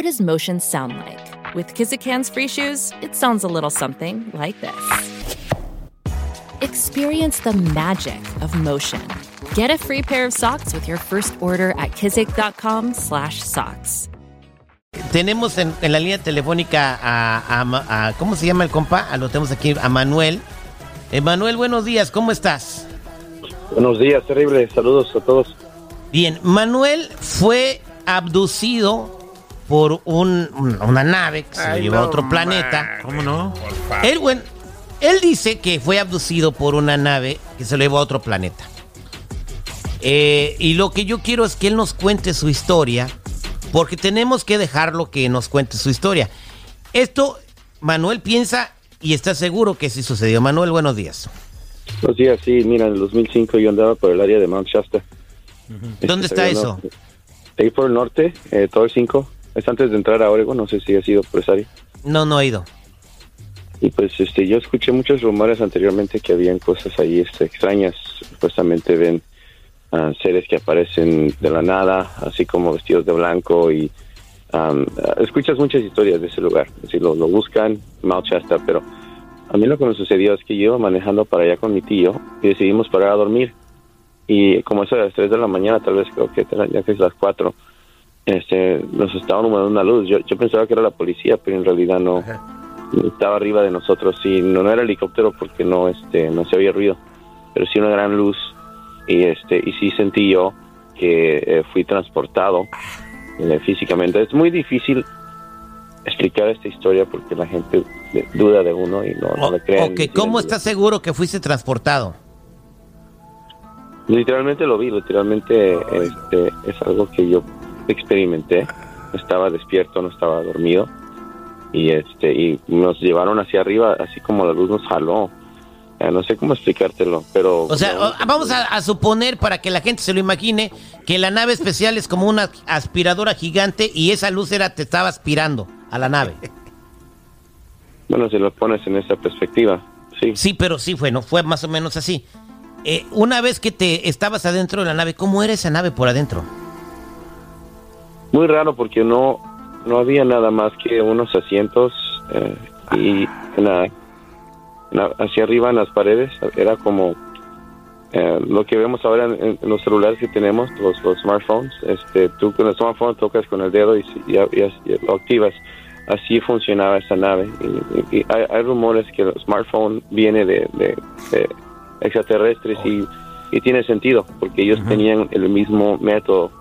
What does motion sound like? With Kizikans free shoes, it sounds a little something like this. Experience the magic of motion. Get a free pair of socks with your first order at kizik.com/socks. Tenemos en, en, la línea telefónica a, a, a, ¿cómo se llama el compa? A, lo tenemos aquí a Manuel. Manuel, buenos días, ¿cómo estás? Buenos días, terrible. Saludos a todos. Bien, Manuel fue abducido por un, una nave que se Ay, lo llevó no, a otro planeta. Man. ¿Cómo no? Él, bueno, él dice que fue abducido por una nave que se lo llevó a otro planeta. Eh, y lo que yo quiero es que él nos cuente su historia, porque tenemos que dejarlo que nos cuente su historia. Esto, Manuel piensa y está seguro que sí sucedió. Manuel, buenos días. Buenos días, sí, mira, en el 2005 yo andaba por el área de Mount Shasta. Uh -huh. ¿Dónde está eso? Ahí por el norte, eh, todo el 5. Es antes de entrar a Oregon, no sé si ha sido área. No, no he ido. Y pues este, yo escuché muchos rumores anteriormente que habían cosas ahí este, extrañas. Supuestamente ven uh, seres que aparecen de la nada, así como vestidos de blanco y um, escuchas muchas historias de ese lugar. Así lo, lo buscan, Shasta, pero a mí lo que me sucedió es que yo iba manejando para allá con mi tío y decidimos parar a dormir. Y como eso de las 3 de la mañana, tal vez creo que ya que es las 4, este, nos estaban iluminando una luz. Yo, yo pensaba que era la policía, pero en realidad no. Ajá. Estaba arriba de nosotros y no, no, era helicóptero porque no, este, no se había ruido, pero sí una gran luz y este, y sí sentí yo que eh, fui transportado eh, físicamente. Es muy difícil explicar esta historia porque la gente duda de uno y no, no le creen. Okay. ¿Cómo estás seguro que fuiste transportado? Literalmente lo vi, literalmente este, es algo que yo experimenté. Estaba despierto, no estaba dormido y este y nos llevaron hacia arriba, así como la luz nos jaló. Ya no sé cómo explicártelo, pero... O sea, no, vamos a, a, suponer, para que la gente se lo imagine, que la nave especial es como una aspiradora gigante y esa luz era te estaba aspirando a la nave. Bueno, si lo pones en esa perspectiva, sí. Sí, pero sí fue, ¿no? Fue más o menos así. Eh, una vez que te estabas adentro de la nave, ¿cómo era esa nave por adentro? Muy raro porque no, no había nada más que unos asientos eh, y la, la, hacia arriba en las paredes era como eh, lo que vemos ahora en, en, los celulares que tenemos, los, los, smartphones. Este, tú con el smartphone tocas con el dedo y, y, y, y lo activas. Así funcionaba esa nave. Y, hay, hay, rumores que el smartphone viene de, de, de extraterrestres y, tiene sentido porque ellos uh -huh. tenían el mismo método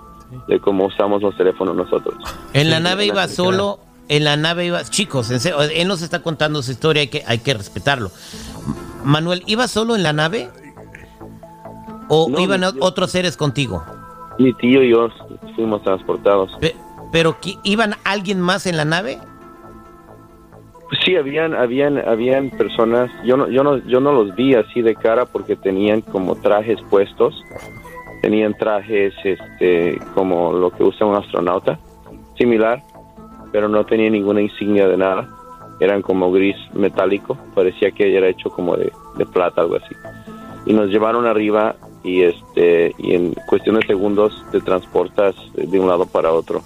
de cómo usamos los teléfonos nosotros. En la nave iba solo, en la nave iba, chicos, en serio, él nos está contando su historia, hay que, hay que respetarlo. Manuel, ¿iba solo en la nave? ¿O no, iban tío, otros seres contigo? Mi tío y yo fuimos transportados. Pe ¿Pero iban alguien más en la nave? Sí, habían, habían, habían personas. Yo no, yo no, yo no los vi así de cara porque tenían como trajes puestos tenían trajes este como lo que usa un astronauta, similar, pero no tenía ninguna insignia de nada. Eran como gris metálico, parecía que era hecho como de, de plata, algo así. Y nos llevaron arriba y este y en cuestión de segundos te transportas de un lado para otro.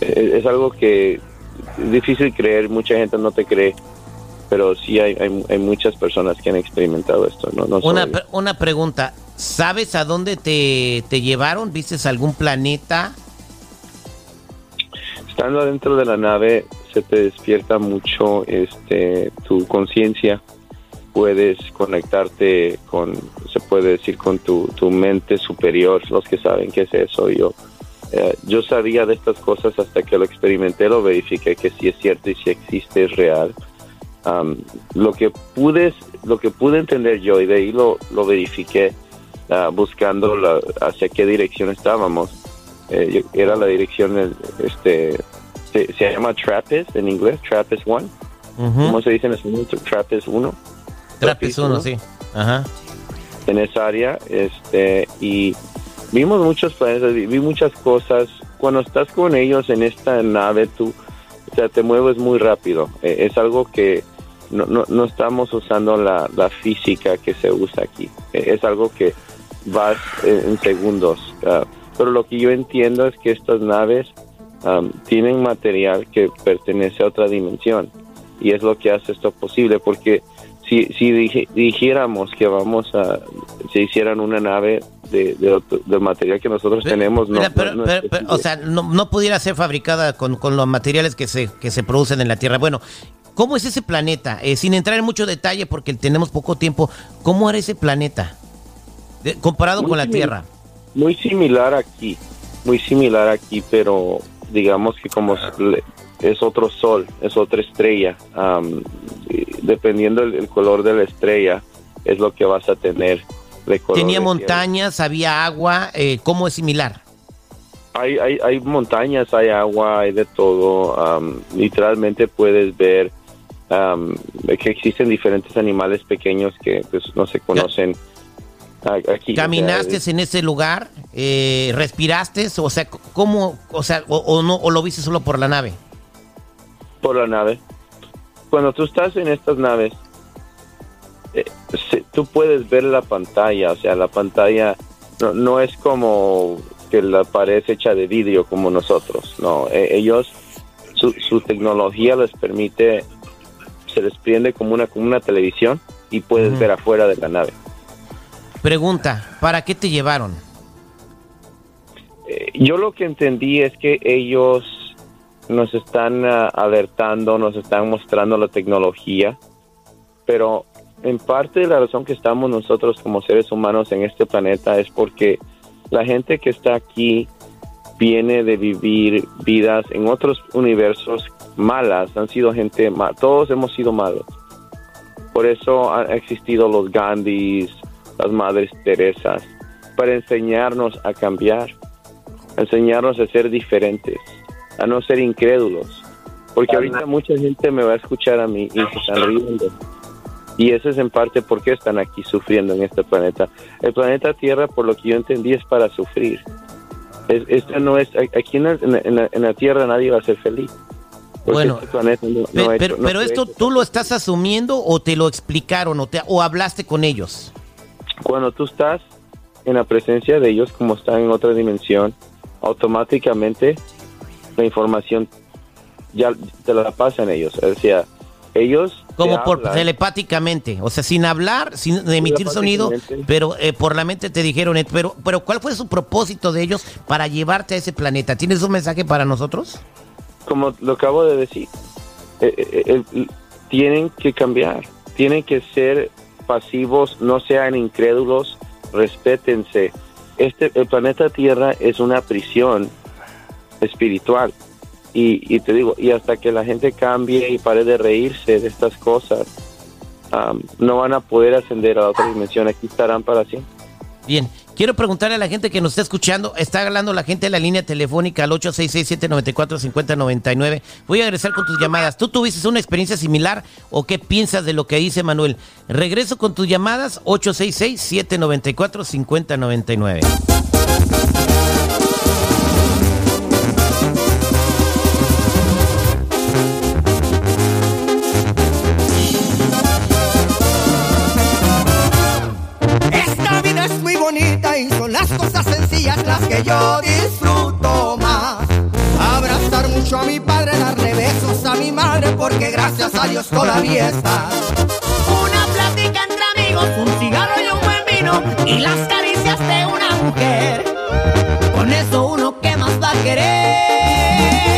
Es, es algo que es difícil creer, mucha gente no te cree, pero sí hay, hay, hay muchas personas que han experimentado esto. No, no una, una pregunta, ¿Sabes a dónde te, te llevaron? ¿Viste algún planeta? Estando adentro de la nave se te despierta mucho este tu conciencia. Puedes conectarte con, se puede decir, con tu, tu mente superior, los que saben qué es eso. Yo, eh, yo sabía de estas cosas hasta que lo experimenté, lo verifiqué que sí es cierto y si existe, es real. Um, lo que pude lo que pude entender yo y de ahí lo, lo verifiqué uh, buscando la, hacia qué dirección estábamos. Eh, era la dirección, este, se, se, llama TRAPPIST en inglés, TRAPPIST 1. Uh -huh. ¿Cómo se dice en español? TRAPPIST 1. TRAPPIST 1, sí. Ajá. En esa área, este, y vimos muchos planetas, vi muchas cosas. Cuando estás con ellos en esta nave, tú, o sea, te mueves muy rápido. Eh, es algo que no, no, no estamos usando la, la, física que se usa aquí. Eh, es algo que vas en, en segundos. Uh, pero lo que yo entiendo es que estas naves um, tienen material que pertenece a otra dimensión y es lo que hace esto posible porque si, si dijéramos que vamos a se hicieran una nave de, de, material que nosotros tenemos no, o sea no, pudiera ser fabricada con, con, los materiales que se que se producen en la Tierra bueno ¿Cómo es ese planeta? Eh, sin entrar en mucho detalle porque tenemos poco tiempo, ¿cómo era ese planeta comparado con la Tierra? Muy similar aquí, muy similar aquí, pero digamos que como es otro sol, es otra estrella, dependiendo del color de la estrella, es lo que vas a tener. Tenía montañas, había agua, eh, ¿cómo es similar? Hay, hay, hay, montañas, hay agua, hay de todo. literalmente puedes ver que existen diferentes animales pequeños que pues no se conocen aquí. ¿Caminaste en ese lugar? Eh, ¿Respiraste? O sea, ¿cómo? O sea, o, no, o lo viste solo por la nave? Por la nave. Cuando tú estás en estas naves, eh, tú puedes ver la pantalla, o sea, la pantalla no, no es como que la pared es hecha de vidrio como nosotros, no, e, ellos, su, su tecnología les permite se desprende como una, como una televisión y puedes ver afuera de la nave. Pregunta, ¿para qué te llevaron? Eh, yo lo que entendí es que ellos nos están ah, alertando, nos están mostrando la tecnología, pero en parte la razón que estamos nosotros como seres humanos en este planeta es porque la gente que está aquí viene de vivir vidas en otros universos malas, han sido gente, todos hemos sido malos. Por eso han existido los Gandhis, las Madres Teresas, para enseñarnos a cambiar, enseñarnos a ser diferentes, a no ser incrédulos. Porque ahorita mucha gente me va a escuchar a mí y se están riendo. Y eso es en parte por qué están aquí sufriendo en este planeta. El planeta Tierra, por lo que yo entendí, es para sufrir. Es, no es, aquí en en la Tierra nadie va a ser feliz. Bueno, este pero, esto tú lo estás asumiendo o te lo explicaron o, te, o hablaste con ellos. Cuando tú estás en la presencia de ellos, como están en otra dimensión, automáticamente la información ya te la pasan ellos. O sea, ellos... Como por telepáticamente, o sea, sin hablar, sin emitir sonido, pero eh, por la mente te dijeron, eh, pero, pero ¿cuál fue su propósito de ellos para llevarte a ese planeta? ¿Tienes un mensaje para nosotros? como lo acabo de decir, eh, eh, tienen que cambiar, tienen que ser pasivos, no sean incrédulos, respétense. Este, el planeta Tierra es una prisión espiritual. Y, te digo, y hasta que la gente cambie y pare de reírse de estas cosas, no van a poder ascender a otra dimensión. Aquí estarán para siempre. Bien, quiero preguntarle a la gente que nos está escuchando, está hablando la gente de la línea telefónica al 866-794-5099. Voy a regresar con tus llamadas. ¿Tú tuviste una experiencia similar o qué piensas de lo que dice Manuel? Regreso con tus llamadas 866-794-5099. Yo disfruto más. Abrazar mucho a mi padre, darle besos a mi madre, porque gracias a Dios todavía está. Una plática entre amigos, un cigarro y un buen vino, y las caricias de una mujer. Con eso uno que más va a querer.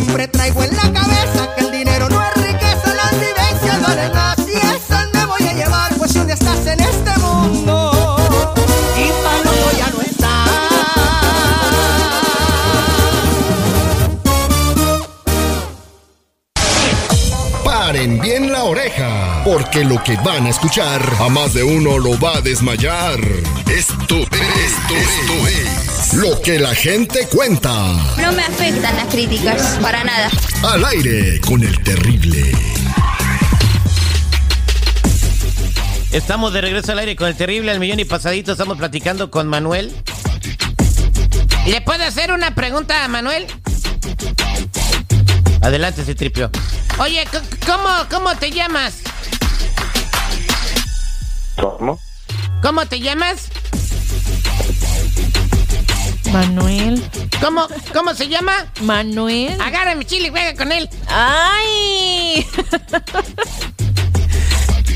siempre traigo en la cabeza porque lo que van a escuchar a más de uno lo va a desmayar. Esto, esto, esto es lo que la gente cuenta. No me afectan las críticas, para nada. Al aire con el terrible. Estamos de regreso al aire con el terrible al millón y pasadito. Estamos platicando con Manuel. ¿Le puedo hacer una pregunta a Manuel? Adelante, Citripio. Oye, ¿cómo, ¿cómo te llamas? ¿Cómo? ¿Cómo te llamas? Manuel. ¿Cómo, cómo se llama? Manuel. Agarra mi chile y juega con él. ¡Ay!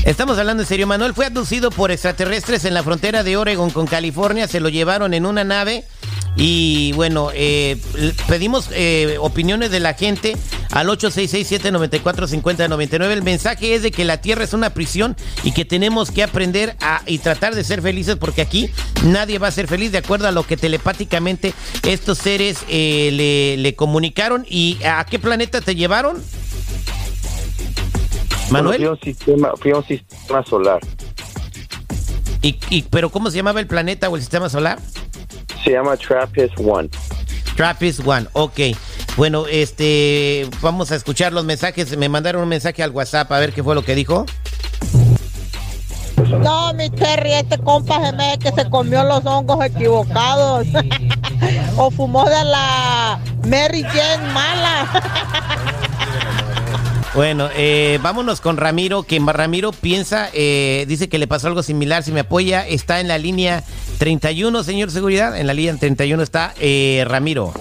Estamos hablando en serio. Manuel fue abducido por extraterrestres en la frontera de Oregon con California. Se lo llevaron en una nave. Y bueno, eh, pedimos eh, opiniones de la gente al 866-794-5099. El mensaje es de que la Tierra es una prisión y que tenemos que aprender a y tratar de ser felices porque aquí nadie va a ser feliz de acuerdo a lo que telepáticamente estos seres eh, le, le comunicaron. ¿Y a qué planeta te llevaron? Manuel. Fui a un sistema, fui a un sistema solar. ¿Y, y, pero cómo se llamaba el planeta o el sistema solar? Se llama Trappist One. Trappist One, ok. Bueno, este, vamos a escuchar los mensajes. Me mandaron un mensaje al WhatsApp a ver qué fue lo que dijo. No, mi Terry, este compa se me que se comió los hongos equivocados. o fumó de la Mary Jane mala. Bueno, eh, vámonos con Ramiro, que Ramiro piensa, eh, dice que le pasó algo similar, si me apoya, está en la línea 31, señor seguridad, en la línea 31 está eh, Ramiro.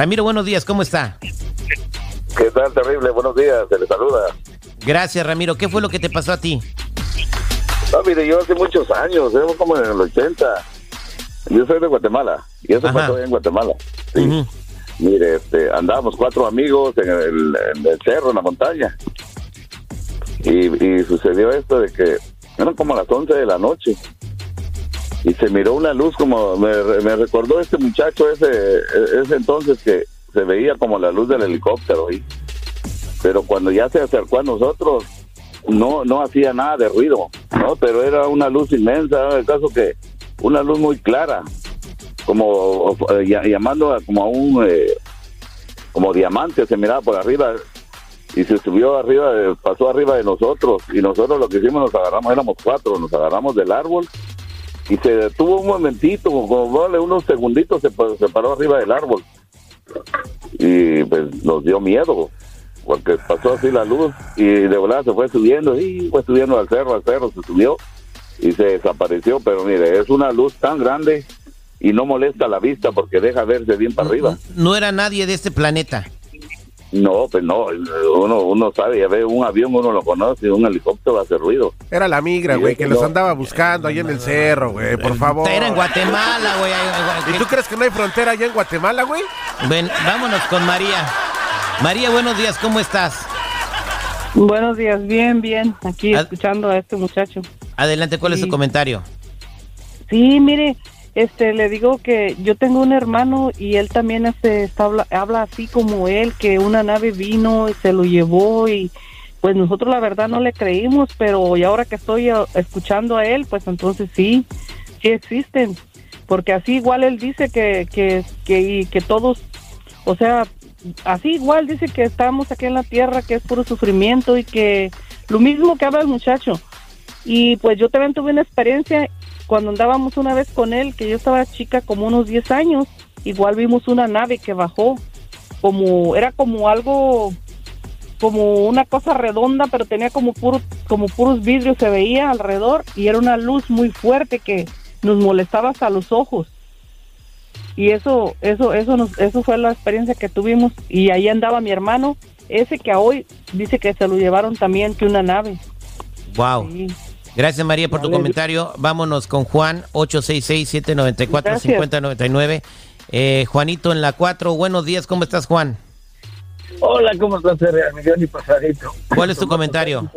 Ramiro, buenos días, ¿cómo está? ¿Qué tal, terrible? Buenos días, se le saluda. Gracias, Ramiro, ¿qué fue lo que te pasó a ti? No, mire, yo hace muchos años, como en el 80, yo soy de Guatemala, y eso pasó en Guatemala. Sí. Uh -huh. Mire, este, andábamos cuatro amigos en el, en el, cerro, en la montaña. Y, y, sucedió esto de que eran como las 11 de la noche. Y se miró una luz como, me, me recordó este muchacho ese, ese entonces que se veía como la luz del helicóptero. ¿sí? Pero cuando ya se acercó a nosotros, no, no hacía nada de ruido, ¿no? Pero era una luz inmensa, el caso que una luz muy clara como llamando a, como a un eh, como diamante se miraba por arriba y se subió arriba pasó arriba de nosotros y nosotros lo que hicimos nos agarramos éramos cuatro nos agarramos del árbol y se detuvo un momentito como vale unos segunditos se, se paró arriba del árbol y pues nos dio miedo porque pasó así la luz y de verdad se fue subiendo y fue subiendo al cerro al cerro se subió y se desapareció pero mire es una luz tan grande y no molesta la vista porque deja verse bien para arriba. No era nadie de este planeta. No, pues no, uno, uno sabe, ya ve un avión, uno lo conoce, un helicóptero hace ruido. Era la migra, güey, que no. los andaba buscando ahí en el cerro, güey, por favor. Era en Guatemala, güey. ¿Y tú crees que no hay frontera allá en Guatemala, güey? Ven, vámonos con María. María, buenos días, ¿cómo estás? Buenos días, bien, bien, aquí Ad escuchando a este muchacho. Adelante, ¿cuál sí. es su comentario? Sí, mire, este le digo que yo tengo un hermano y él también este está, habla, habla así como él que una nave vino y se lo llevó y pues nosotros la verdad no le creímos pero y ahora que estoy uh, escuchando a él pues entonces sí sí existen. Porque así igual él dice que que que, y que todos o sea así igual dice que estamos aquí en la tierra que es puro sufrimiento y que lo mismo que habla el muchacho. Y pues yo también tuve una experiencia cuando andábamos una vez con él, que yo estaba chica como unos 10 años, igual vimos una nave que bajó, como era como algo, como una cosa redonda, pero tenía como, puro, como puros vidrios, se veía alrededor y era una luz muy fuerte que nos molestaba hasta los ojos. Y eso, eso, eso, nos, eso fue la experiencia que tuvimos. Y ahí andaba mi hermano, ese que a hoy dice que se lo llevaron también que una nave. Wow. Sí. Gracias María por tu comentario. Vámonos con Juan, 866-794-5099. Eh, Juanito en la 4. Buenos días, ¿cómo estás Juan? Hola, ¿cómo estás, Millón y Pasadito? ¿Cuál es tu comentario?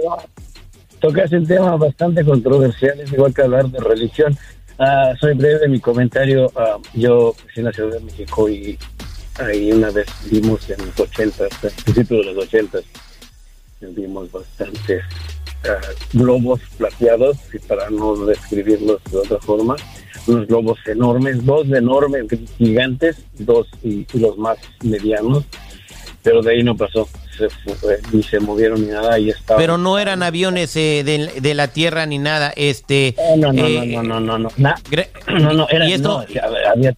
Tocas un tema bastante controversial, es igual que hablar de religión. Uh, soy breve mi comentario. Uh, yo nací en la Ciudad de México y ahí una vez vimos en los 80, principios de los 80, vimos bastantes ah, globos plateados, y para no describirlos de otra forma, unos globos enormes, dos enormes, gigantes, dos y, y los más medianos, pero de ahí no pasó, se fue, ni se movieron ni nada, y estaba... Pero no eran aviones eh, de, de la tierra ni nada. Este. no, no, eh, no, no, no, no, na- gre- no, no, eran, y esto- no, había-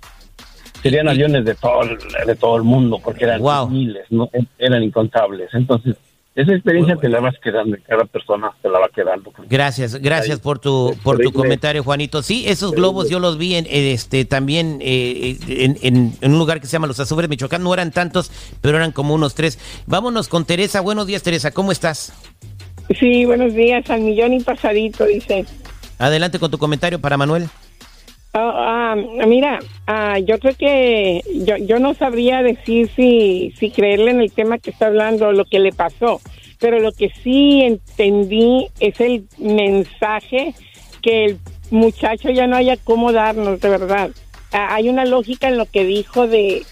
serían aviones de todo, el- de todo el mundo, porque eran Wow. miles, no, eran incontables. Entonces, esa experiencia te la vas quedando, cada persona te la va quedando. Gracias, gracias por tu por tu comentario, Juanito. Sí, esos globos yo los vi en eh, este también eh, en, en- en un lugar que se llama Los Azubres, Michoacán. No eran tantos, pero eran como unos tres. Vámonos con Teresa. Buenos días, Teresa. ¿Cómo estás? Sí, buenos días, al millón y pasadito, dice. Adelante con tu comentario para Manuel. Ah, ah, mira, ah, yo creo que yo, no sabría decir si, creerle en el tema que está hablando, lo que le pasó, pero lo que sí entendí es el mensaje que el muchacho ya no haya cómo darnos, de verdad. Hay una lógica en lo que dijo de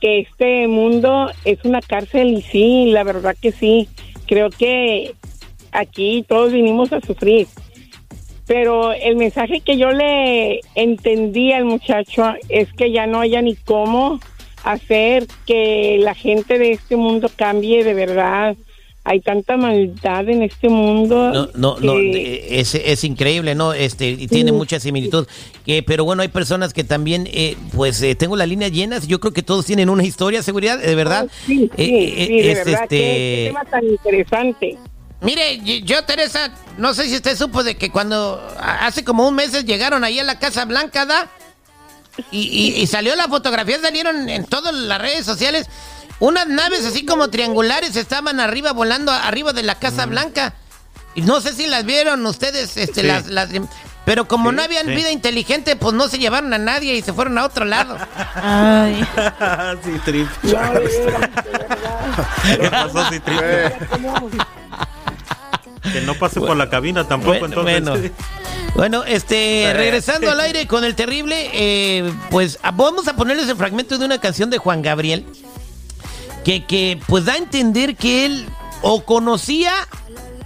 que este mundo es una cárcel y sí, la verdad que sí. Creo que aquí todos vinimos a sufrir. Pero el mensaje que yo le entendí al muchacho es que ya no haya ni cómo hacer que la gente de este mundo cambie de verdad. Hay tanta maldad en este mundo. No, no, no, que- eh, es, es increíble, ¿no? Este, y tiene mucha similitud. Que, pero bueno, hay personas que también, eh, pues, eh, tengo las líneas llenas. Yo creo que todos tienen una historia, seguridad, de verdad. Sí, sí, Eh, eh, sí, de es verdad, qué- qué este. tema tan interesante. Mire, yo, Teresa, no sé si usted supo de que cuando hace como un mes llegaron ahí a la Casa Blanca, ¿da? Y, y- y salió la fotografía, salieron en todas las redes sociales. Unas naves así como triangulares estaban arriba, volando arriba de la Casa Blanca. Y no sé si las vieron ustedes, este, Sí. las, las- pero como Sí, no habían sí. vida inteligente, pues no se llevaron a nadie y se fueron a otro lado. Ay. sí, trip. ¿Qué pasó, Citrip? Que no pase por la cabina tampoco, Bueno, entonces. bueno. Bueno, este, regresando al aire con el terrible, eh, pues ah, vamos a ponerles el fragmento de una canción de Juan Gabriel que, que pues da a entender que él o conocía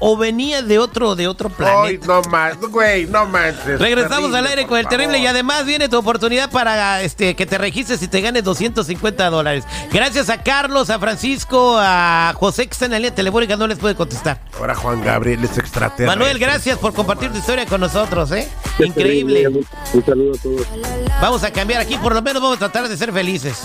o venía de otro de otro Ay, planeta. no más, güey, no manches. Regresamos Terrible, al aire con el terrible y además viene tu oportunidad para este que te registres y te ganes 250 dólares. Gracias a Carlos, a Francisco, a José que está en la línea telefónica, no les puede contestar. Ahora Juan Gabriel es extraterrestre. Manuel, gracias por compartir tu historia con nosotros, ¿eh? Increíble. Un saludo a todos. Vamos a cambiar aquí, por lo menos vamos a tratar de ser felices.